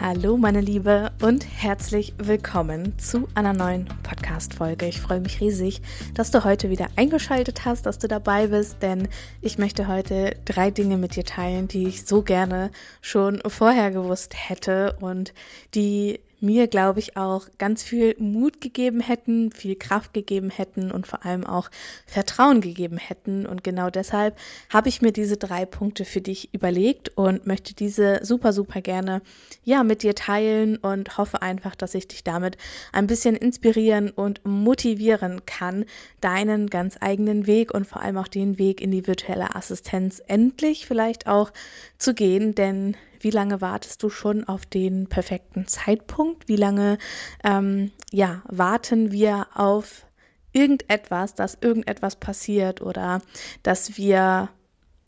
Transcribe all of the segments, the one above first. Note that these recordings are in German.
Hallo meine Liebe und herzlich willkommen zu einer neuen Podcast-Folge. Ich freue mich riesig, dass du heute wieder eingeschaltet hast, dass du dabei bist, denn ich möchte heute drei Dinge mit dir teilen, die ich so gerne schon vorher gewusst hätte und die mir, glaube ich, auch ganz viel Mut gegeben hätten, viel Kraft gegeben hätten und vor allem auch Vertrauen gegeben hätten. Und genau deshalb habe ich mir diese drei Punkte für dich überlegt und möchte diese super, super gerne ja mit dir teilen und hoffe einfach, dass ich dich damit ein bisschen inspirieren und motivieren kann, deinen ganz eigenen Weg und vor allem auch den Weg in die virtuelle Assistenz endlich vielleicht auch zu gehen, denn wie lange wartest du schon auf den perfekten Zeitpunkt? Wie lange ähm, ja, warten wir auf irgendetwas, dass irgendetwas passiert oder dass wir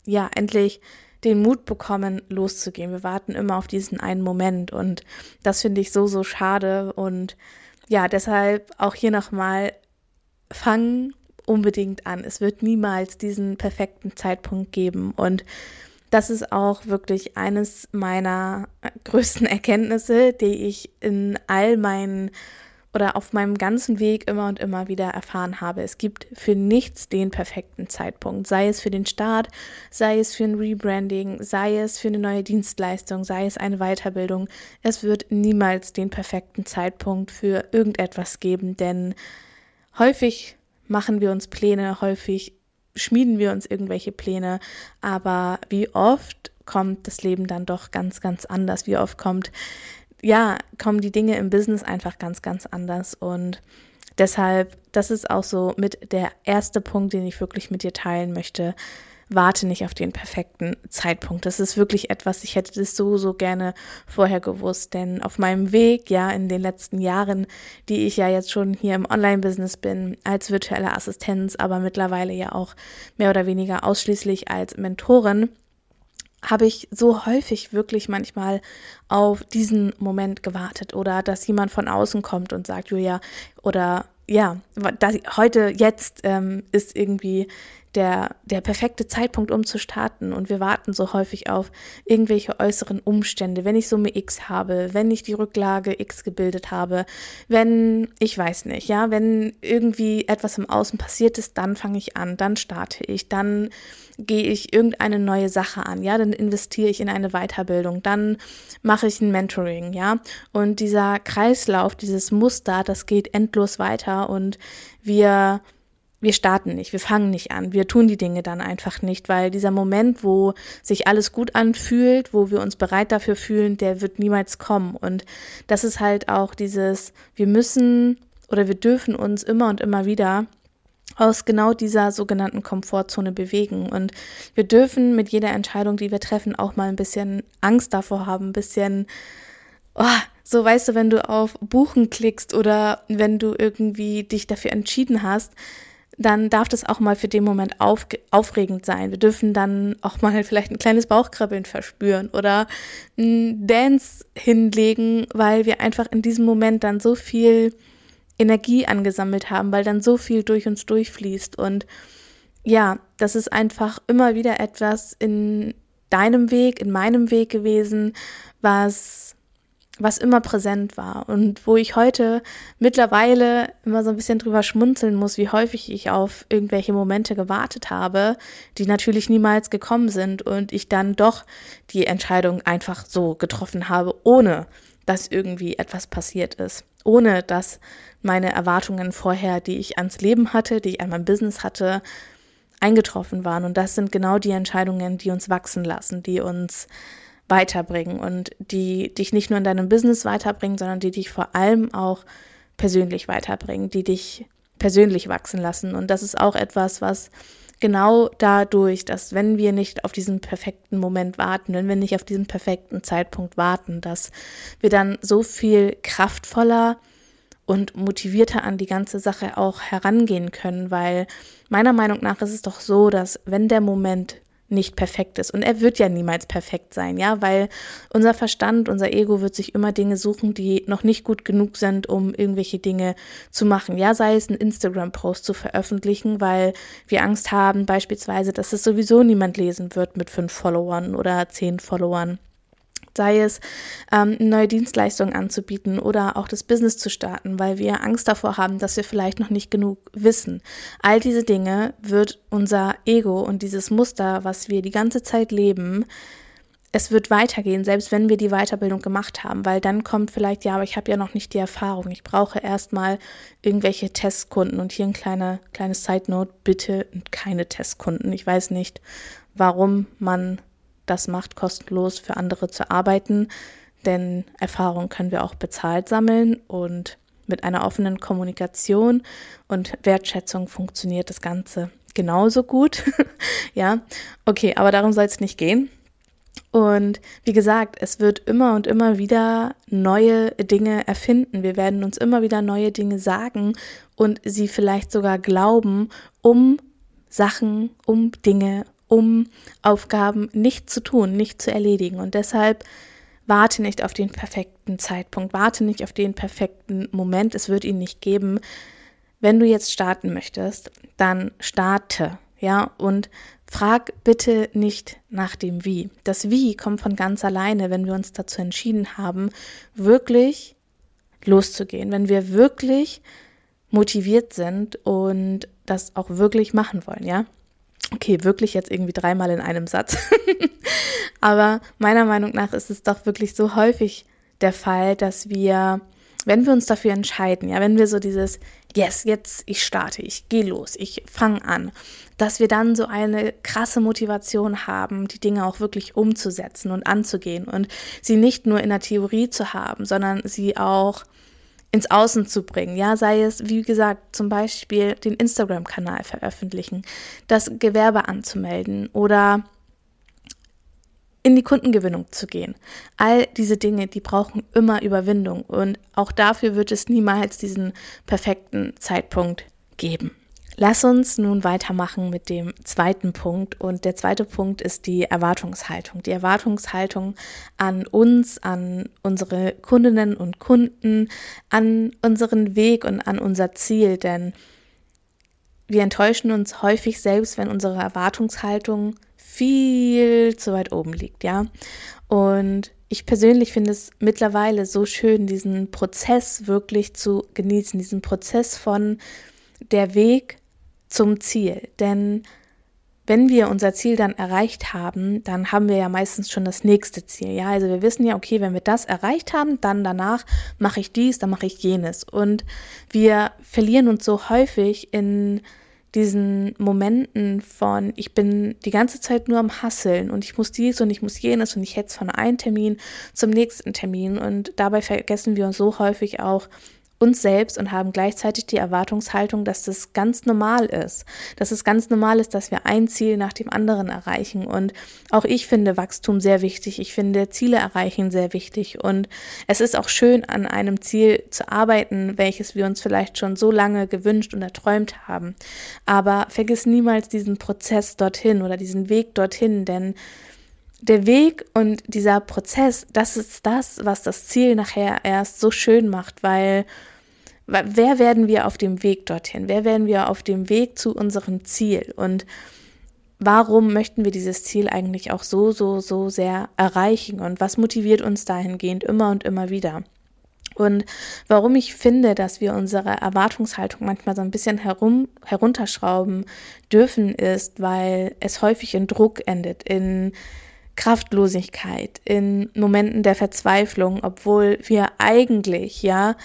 ja endlich den Mut bekommen, loszugehen. Wir warten immer auf diesen einen Moment und das finde ich so, so schade und ja, deshalb auch hier nochmal, fang unbedingt an. Es wird niemals diesen perfekten Zeitpunkt geben und das ist auch wirklich eines meiner größten Erkenntnisse, die ich in all meinen oder auf meinem ganzen Weg immer und immer wieder erfahren habe. Es gibt für nichts den perfekten Zeitpunkt, sei es für den Start, sei es für ein Rebranding, sei es für eine neue Dienstleistung, sei es eine Weiterbildung. Es wird niemals den perfekten Zeitpunkt für irgendetwas geben, denn häufig machen wir uns Pläne, häufig schmieden wir uns irgendwelche Pläne, aber wie oft kommt das Leben dann doch ganz, ganz anders? Wie oft kommt, ja, kommen die Dinge im Business einfach ganz, ganz anders und deshalb, das ist auch so mit der erste Punkt, den ich wirklich mit dir teilen möchte warte nicht auf den perfekten Zeitpunkt. Das ist wirklich etwas, ich hätte das so, so gerne vorher gewusst, denn auf meinem Weg, ja, in den letzten Jahren, die ich ja jetzt schon hier im Online-Business bin, als virtuelle Assistenz, aber mittlerweile ja auch mehr oder weniger ausschließlich als Mentorin, habe ich so häufig wirklich manchmal auf diesen Moment gewartet oder dass jemand von außen kommt und sagt, Julia, oder ja, das, heute, jetzt ähm, ist irgendwie der, der perfekte Zeitpunkt, um zu starten. Und wir warten so häufig auf irgendwelche äußeren Umstände. Wenn ich Summe X habe, wenn ich die Rücklage X gebildet habe, wenn, ich weiß nicht, ja, wenn irgendwie etwas im Außen passiert ist, dann fange ich an, dann starte ich, dann gehe ich irgendeine neue Sache an, ja, dann investiere ich in eine Weiterbildung, dann mache ich ein Mentoring, ja. Und dieser Kreislauf, dieses Muster, das geht endlos weiter und wir wir starten nicht, wir fangen nicht an, wir tun die Dinge dann einfach nicht, weil dieser Moment, wo sich alles gut anfühlt, wo wir uns bereit dafür fühlen, der wird niemals kommen. Und das ist halt auch dieses, wir müssen oder wir dürfen uns immer und immer wieder aus genau dieser sogenannten Komfortzone bewegen. Und wir dürfen mit jeder Entscheidung, die wir treffen, auch mal ein bisschen Angst davor haben, ein bisschen, oh, so weißt du, wenn du auf Buchen klickst oder wenn du irgendwie dich dafür entschieden hast, dann darf das auch mal für den Moment auf, aufregend sein. Wir dürfen dann auch mal vielleicht ein kleines Bauchkrabbeln verspüren oder ein Dance hinlegen, weil wir einfach in diesem Moment dann so viel Energie angesammelt haben, weil dann so viel durch uns durchfließt. Und ja, das ist einfach immer wieder etwas in deinem Weg, in meinem Weg gewesen, was was immer präsent war und wo ich heute mittlerweile immer so ein bisschen drüber schmunzeln muss, wie häufig ich auf irgendwelche Momente gewartet habe, die natürlich niemals gekommen sind und ich dann doch die Entscheidung einfach so getroffen habe, ohne dass irgendwie etwas passiert ist, ohne dass meine Erwartungen vorher, die ich ans Leben hatte, die ich an mein Business hatte, eingetroffen waren. Und das sind genau die Entscheidungen, die uns wachsen lassen, die uns weiterbringen und die dich nicht nur in deinem Business weiterbringen, sondern die dich vor allem auch persönlich weiterbringen, die dich persönlich wachsen lassen. Und das ist auch etwas, was genau dadurch, dass wenn wir nicht auf diesen perfekten Moment warten, wenn wir nicht auf diesen perfekten Zeitpunkt warten, dass wir dann so viel kraftvoller und motivierter an die ganze Sache auch herangehen können, weil meiner Meinung nach ist es doch so, dass wenn der Moment nicht perfekt ist. Und er wird ja niemals perfekt sein, ja, weil unser Verstand, unser Ego wird sich immer Dinge suchen, die noch nicht gut genug sind, um irgendwelche Dinge zu machen. Ja, sei es ein Instagram-Post zu veröffentlichen, weil wir Angst haben, beispielsweise, dass es sowieso niemand lesen wird mit fünf Followern oder zehn Followern sei es ähm, neue Dienstleistungen anzubieten oder auch das Business zu starten, weil wir Angst davor haben, dass wir vielleicht noch nicht genug wissen. All diese Dinge wird unser Ego und dieses Muster, was wir die ganze Zeit leben, es wird weitergehen, selbst wenn wir die Weiterbildung gemacht haben, weil dann kommt vielleicht, ja, aber ich habe ja noch nicht die Erfahrung. Ich brauche erstmal irgendwelche Testkunden. Und hier ein kleiner, kleines Side Note, bitte keine Testkunden. Ich weiß nicht, warum man das macht, kostenlos für andere zu arbeiten, denn Erfahrung können wir auch bezahlt sammeln und mit einer offenen Kommunikation und Wertschätzung funktioniert das Ganze genauso gut. ja, okay, aber darum soll es nicht gehen. Und wie gesagt, es wird immer und immer wieder neue Dinge erfinden. Wir werden uns immer wieder neue Dinge sagen und sie vielleicht sogar glauben, um Sachen, um Dinge, um Aufgaben nicht zu tun, nicht zu erledigen. Und deshalb warte nicht auf den perfekten Zeitpunkt, warte nicht auf den perfekten Moment. Es wird ihn nicht geben. Wenn du jetzt starten möchtest, dann starte, ja, und frag bitte nicht nach dem Wie. Das Wie kommt von ganz alleine, wenn wir uns dazu entschieden haben, wirklich loszugehen, wenn wir wirklich motiviert sind und das auch wirklich machen wollen, ja. Okay, wirklich jetzt irgendwie dreimal in einem Satz. Aber meiner Meinung nach ist es doch wirklich so häufig der Fall, dass wir, wenn wir uns dafür entscheiden, ja, wenn wir so dieses Yes, jetzt ich starte, ich gehe los, ich fange an, dass wir dann so eine krasse Motivation haben, die Dinge auch wirklich umzusetzen und anzugehen und sie nicht nur in der Theorie zu haben, sondern sie auch ins Außen zu bringen. Ja, sei es, wie gesagt, zum Beispiel den Instagram-Kanal veröffentlichen, das Gewerbe anzumelden oder in die Kundengewinnung zu gehen. All diese Dinge, die brauchen immer Überwindung und auch dafür wird es niemals diesen perfekten Zeitpunkt geben. Lass uns nun weitermachen mit dem zweiten Punkt. Und der zweite Punkt ist die Erwartungshaltung. Die Erwartungshaltung an uns, an unsere Kundinnen und Kunden, an unseren Weg und an unser Ziel. Denn wir enttäuschen uns häufig selbst, wenn unsere Erwartungshaltung viel zu weit oben liegt, ja. Und ich persönlich finde es mittlerweile so schön, diesen Prozess wirklich zu genießen, diesen Prozess von der Weg zum Ziel. Denn wenn wir unser Ziel dann erreicht haben, dann haben wir ja meistens schon das nächste Ziel. Ja, also wir wissen ja, okay, wenn wir das erreicht haben, dann danach mache ich dies, dann mache ich jenes. Und wir verlieren uns so häufig in diesen Momenten von, ich bin die ganze Zeit nur am Hasseln und ich muss dies und ich muss jenes und ich hetze von einem Termin zum nächsten Termin. Und dabei vergessen wir uns so häufig auch, uns selbst und haben gleichzeitig die Erwartungshaltung, dass das ganz normal ist. Dass es ganz normal ist, dass wir ein Ziel nach dem anderen erreichen. Und auch ich finde Wachstum sehr wichtig. Ich finde Ziele erreichen sehr wichtig. Und es ist auch schön, an einem Ziel zu arbeiten, welches wir uns vielleicht schon so lange gewünscht und erträumt haben. Aber vergiss niemals diesen Prozess dorthin oder diesen Weg dorthin, denn der Weg und dieser Prozess, das ist das, was das Ziel nachher erst so schön macht, weil Wer werden wir auf dem Weg dorthin? Wer werden wir auf dem Weg zu unserem Ziel? Und warum möchten wir dieses Ziel eigentlich auch so, so, so sehr erreichen? Und was motiviert uns dahingehend immer und immer wieder? Und warum ich finde, dass wir unsere Erwartungshaltung manchmal so ein bisschen herum, herunterschrauben dürfen, ist, weil es häufig in Druck endet, in Kraftlosigkeit, in Momenten der Verzweiflung, obwohl wir eigentlich, ja,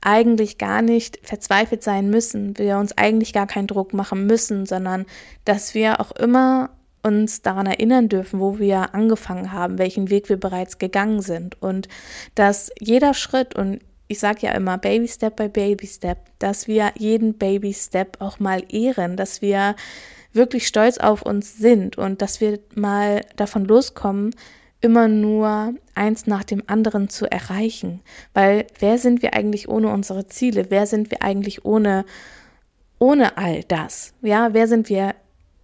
eigentlich gar nicht verzweifelt sein müssen, wir uns eigentlich gar keinen Druck machen müssen, sondern dass wir auch immer uns daran erinnern dürfen, wo wir angefangen haben, welchen Weg wir bereits gegangen sind. Und dass jeder Schritt und ich sage ja immer Baby Step by Baby Step, dass wir jeden Baby Step auch mal ehren, dass wir wirklich stolz auf uns sind und dass wir mal davon loskommen, immer nur eins nach dem anderen zu erreichen. Weil wer sind wir eigentlich ohne unsere Ziele? Wer sind wir eigentlich ohne, ohne all das? Ja, wer sind wir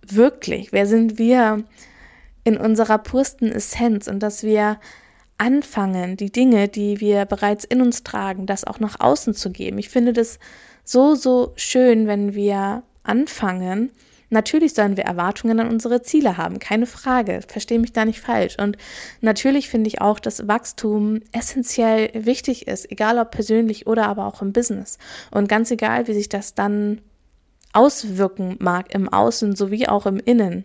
wirklich? Wer sind wir in unserer pursten Essenz und dass wir anfangen, die Dinge, die wir bereits in uns tragen, das auch nach außen zu geben. Ich finde das so, so schön, wenn wir anfangen, Natürlich sollen wir Erwartungen an unsere Ziele haben, keine Frage. Verstehe mich da nicht falsch. Und natürlich finde ich auch, dass Wachstum essentiell wichtig ist, egal ob persönlich oder aber auch im Business. Und ganz egal, wie sich das dann auswirken mag im Außen sowie auch im Innen.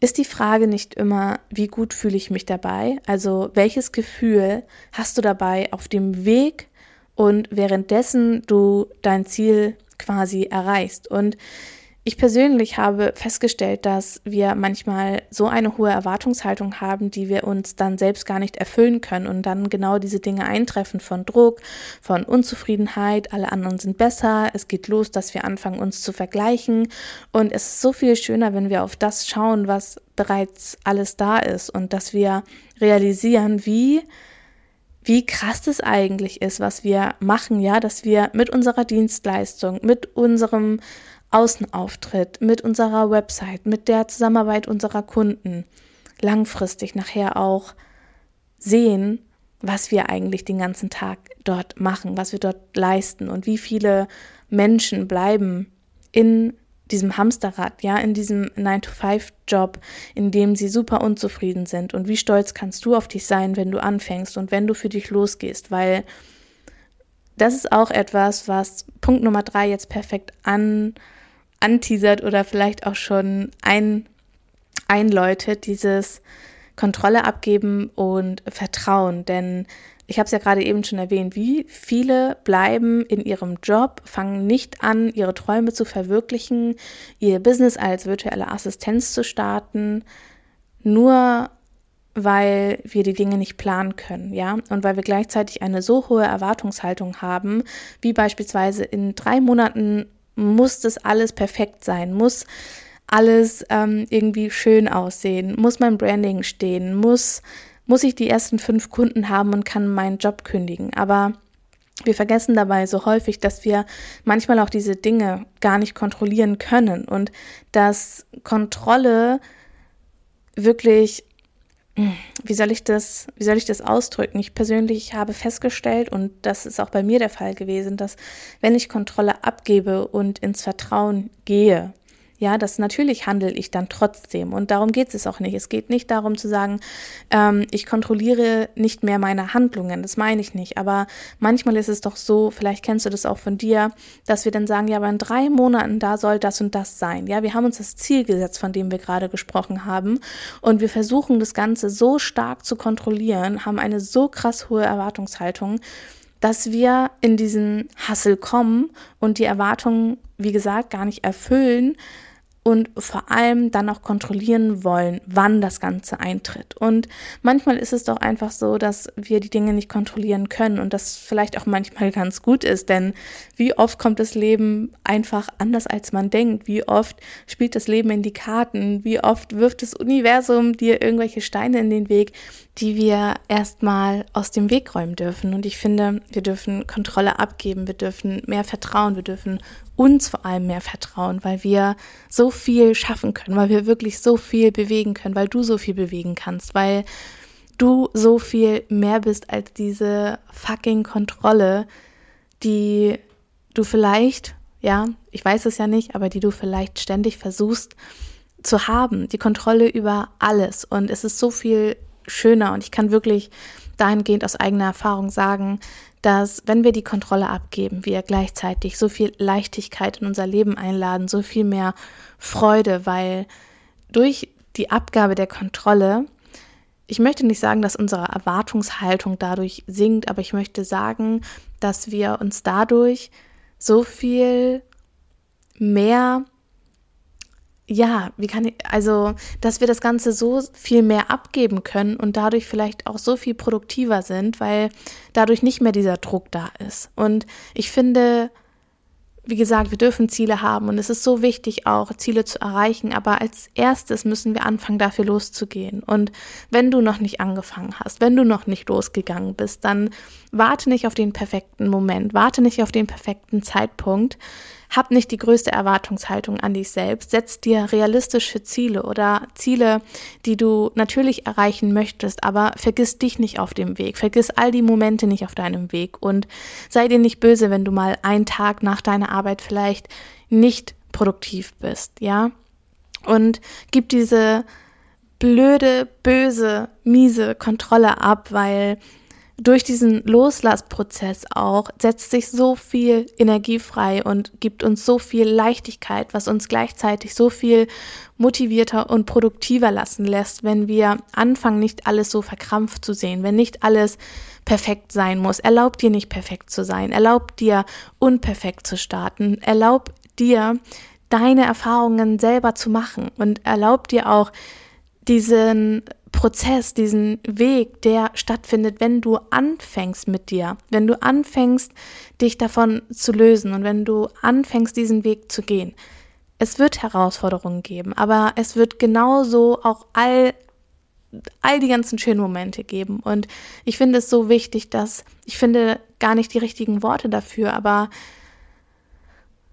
Ist die Frage nicht immer, wie gut fühle ich mich dabei? Also welches Gefühl hast du dabei auf dem Weg und währenddessen du dein Ziel quasi erreichst. Und ich persönlich habe festgestellt, dass wir manchmal so eine hohe Erwartungshaltung haben, die wir uns dann selbst gar nicht erfüllen können und dann genau diese Dinge eintreffen von Druck, von Unzufriedenheit, alle anderen sind besser, es geht los, dass wir anfangen, uns zu vergleichen und es ist so viel schöner, wenn wir auf das schauen, was bereits alles da ist und dass wir realisieren, wie wie krass das eigentlich ist, was wir machen, ja, dass wir mit unserer Dienstleistung, mit unserem Außenauftritt, mit unserer Website, mit der Zusammenarbeit unserer Kunden langfristig nachher auch sehen, was wir eigentlich den ganzen Tag dort machen, was wir dort leisten und wie viele Menschen bleiben in diesem Hamsterrad, ja, in diesem 9-to-5-Job, in dem sie super unzufrieden sind. Und wie stolz kannst du auf dich sein, wenn du anfängst und wenn du für dich losgehst, weil das ist auch etwas, was Punkt Nummer drei jetzt perfekt an, anteasert oder vielleicht auch schon ein, einläutet, dieses Kontrolle abgeben und Vertrauen. Denn ich habe es ja gerade eben schon erwähnt, wie viele bleiben in ihrem Job, fangen nicht an, ihre Träume zu verwirklichen, ihr Business als virtuelle Assistenz zu starten, nur weil wir die Dinge nicht planen können, ja, und weil wir gleichzeitig eine so hohe Erwartungshaltung haben, wie beispielsweise in drei Monaten muss das alles perfekt sein, muss alles ähm, irgendwie schön aussehen, muss mein Branding stehen, muss muss ich die ersten fünf Kunden haben und kann meinen Job kündigen. Aber wir vergessen dabei so häufig, dass wir manchmal auch diese Dinge gar nicht kontrollieren können und dass Kontrolle wirklich wie soll ich das, wie soll ich das ausdrücken? Ich persönlich habe festgestellt, und das ist auch bei mir der Fall gewesen, dass wenn ich Kontrolle abgebe und ins Vertrauen gehe, ja, das natürlich handle ich dann trotzdem. Und darum geht es auch nicht. Es geht nicht darum zu sagen, ähm, ich kontrolliere nicht mehr meine Handlungen. Das meine ich nicht. Aber manchmal ist es doch so, vielleicht kennst du das auch von dir, dass wir dann sagen, ja, aber in drei Monaten, da soll das und das sein. Ja, wir haben uns das Ziel gesetzt, von dem wir gerade gesprochen haben. Und wir versuchen das Ganze so stark zu kontrollieren, haben eine so krass hohe Erwartungshaltung, dass wir in diesen Hassel kommen und die Erwartungen, wie gesagt, gar nicht erfüllen, und vor allem dann auch kontrollieren wollen, wann das Ganze eintritt. Und manchmal ist es doch einfach so, dass wir die Dinge nicht kontrollieren können und das vielleicht auch manchmal ganz gut ist, denn wie oft kommt das Leben einfach anders, als man denkt? Wie oft spielt das Leben in die Karten? Wie oft wirft das Universum dir irgendwelche Steine in den Weg, die wir erstmal aus dem Weg räumen dürfen? Und ich finde, wir dürfen Kontrolle abgeben, wir dürfen mehr vertrauen, wir dürfen uns vor allem mehr vertrauen, weil wir so viel schaffen können, weil wir wirklich so viel bewegen können, weil du so viel bewegen kannst, weil du so viel mehr bist als diese fucking Kontrolle, die du vielleicht, ja, ich weiß es ja nicht, aber die du vielleicht ständig versuchst zu haben, die Kontrolle über alles. Und es ist so viel schöner. Und ich kann wirklich dahingehend aus eigener Erfahrung sagen, dass wenn wir die Kontrolle abgeben, wir gleichzeitig so viel Leichtigkeit in unser Leben einladen, so viel mehr Freude, weil durch die Abgabe der Kontrolle, ich möchte nicht sagen, dass unsere Erwartungshaltung dadurch sinkt, aber ich möchte sagen, dass wir uns dadurch so viel mehr ja, wie kann ich, also, dass wir das Ganze so viel mehr abgeben können und dadurch vielleicht auch so viel produktiver sind, weil dadurch nicht mehr dieser Druck da ist. Und ich finde, wie gesagt, wir dürfen Ziele haben und es ist so wichtig auch, Ziele zu erreichen. Aber als erstes müssen wir anfangen, dafür loszugehen. Und wenn du noch nicht angefangen hast, wenn du noch nicht losgegangen bist, dann warte nicht auf den perfekten Moment, warte nicht auf den perfekten Zeitpunkt, hab nicht die größte Erwartungshaltung an dich selbst. Setz dir realistische Ziele oder Ziele, die du natürlich erreichen möchtest, aber vergiss dich nicht auf dem Weg. Vergiss all die Momente nicht auf deinem Weg und sei dir nicht böse, wenn du mal einen Tag nach deiner Arbeit vielleicht nicht produktiv bist, ja? Und gib diese blöde, böse, miese Kontrolle ab, weil durch diesen Loslassprozess auch setzt sich so viel Energie frei und gibt uns so viel Leichtigkeit, was uns gleichzeitig so viel motivierter und produktiver lassen lässt, wenn wir anfangen, nicht alles so verkrampft zu sehen, wenn nicht alles perfekt sein muss. Erlaub dir nicht perfekt zu sein, erlaub dir unperfekt zu starten, erlaub dir deine Erfahrungen selber zu machen. Und erlaub dir auch diesen Prozess, diesen Weg, der stattfindet, wenn du anfängst mit dir, wenn du anfängst, dich davon zu lösen und wenn du anfängst, diesen Weg zu gehen. Es wird Herausforderungen geben, aber es wird genauso auch all, all die ganzen schönen Momente geben. Und ich finde es so wichtig, dass ich finde gar nicht die richtigen Worte dafür, aber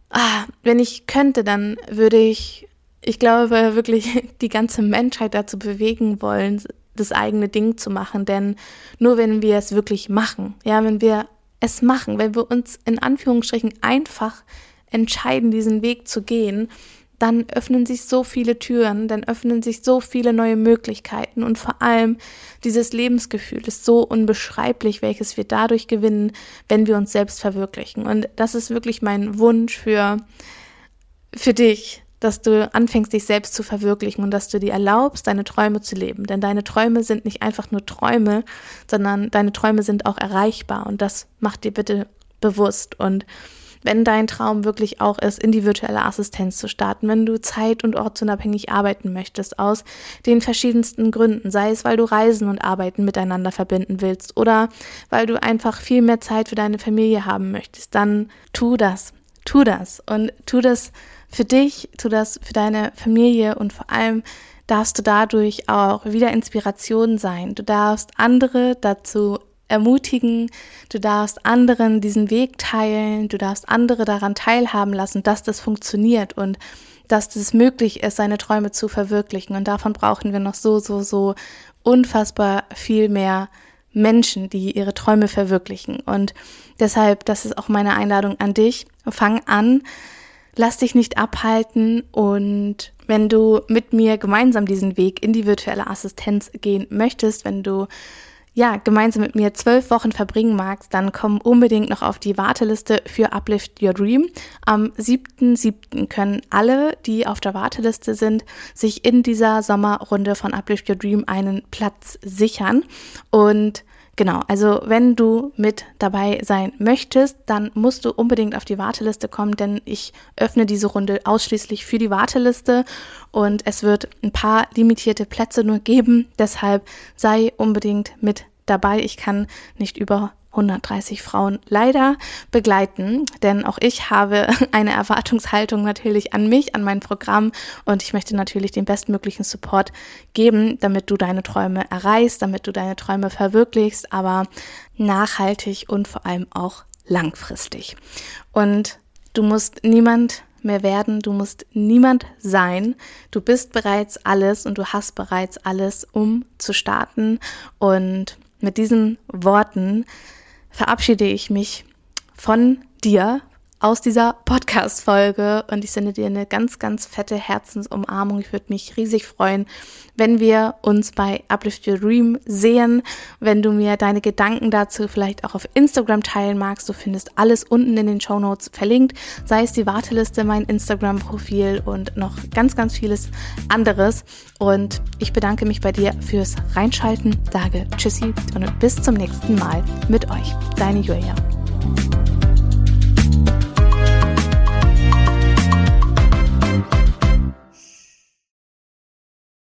ah, wenn ich könnte, dann würde ich ich glaube wirklich, die ganze Menschheit dazu bewegen wollen, das eigene Ding zu machen. Denn nur wenn wir es wirklich machen, ja, wenn wir es machen, wenn wir uns in Anführungsstrichen einfach entscheiden, diesen Weg zu gehen, dann öffnen sich so viele Türen, dann öffnen sich so viele neue Möglichkeiten und vor allem dieses Lebensgefühl ist so unbeschreiblich, welches wir dadurch gewinnen, wenn wir uns selbst verwirklichen. Und das ist wirklich mein Wunsch für, für dich, dass du anfängst, dich selbst zu verwirklichen und dass du dir erlaubst, deine Träume zu leben. Denn deine Träume sind nicht einfach nur Träume, sondern deine Träume sind auch erreichbar und das macht dir bitte bewusst. Und wenn dein Traum wirklich auch ist, in die virtuelle Assistenz zu starten, wenn du zeit- und ortsunabhängig arbeiten möchtest, aus den verschiedensten Gründen, sei es, weil du Reisen und Arbeiten miteinander verbinden willst oder weil du einfach viel mehr Zeit für deine Familie haben möchtest, dann tu das. Tu das und tu das für dich, tu das für deine Familie und vor allem darfst du dadurch auch wieder Inspiration sein. Du darfst andere dazu ermutigen, du darfst anderen diesen Weg teilen, du darfst andere daran teilhaben lassen, dass das funktioniert und dass es möglich ist, seine Träume zu verwirklichen. Und davon brauchen wir noch so, so, so unfassbar viel mehr Menschen, die ihre Träume verwirklichen. Und deshalb, das ist auch meine Einladung an dich. Fang an, lass dich nicht abhalten und wenn du mit mir gemeinsam diesen Weg in die virtuelle Assistenz gehen möchtest, wenn du ja, gemeinsam mit mir zwölf Wochen verbringen magst, dann komm unbedingt noch auf die Warteliste für Uplift Your Dream. Am 7.7. können alle, die auf der Warteliste sind, sich in dieser Sommerrunde von Uplift Your Dream einen Platz sichern. Und Genau, also wenn du mit dabei sein möchtest, dann musst du unbedingt auf die Warteliste kommen, denn ich öffne diese Runde ausschließlich für die Warteliste und es wird ein paar limitierte Plätze nur geben. Deshalb sei unbedingt mit dabei. Ich kann nicht über 130 Frauen leider begleiten, denn auch ich habe eine Erwartungshaltung natürlich an mich, an mein Programm und ich möchte natürlich den bestmöglichen Support geben, damit du deine Träume erreichst, damit du deine Träume verwirklichst, aber nachhaltig und vor allem auch langfristig. Und du musst niemand mehr werden, du musst niemand sein. Du bist bereits alles und du hast bereits alles, um zu starten. Und mit diesen Worten verabschiede ich mich von dir aus dieser Podcast-Folge und ich sende dir eine ganz, ganz fette Herzensumarmung. Ich würde mich riesig freuen, wenn wir uns bei Uplift Your Dream sehen, wenn du mir deine Gedanken dazu vielleicht auch auf Instagram teilen magst. Du findest alles unten in den Show Notes verlinkt, sei es die Warteliste, mein Instagram-Profil und noch ganz, ganz vieles anderes. Und ich bedanke mich bei dir fürs Reinschalten, sage Tschüssi und bis zum nächsten Mal mit euch. Deine Julia.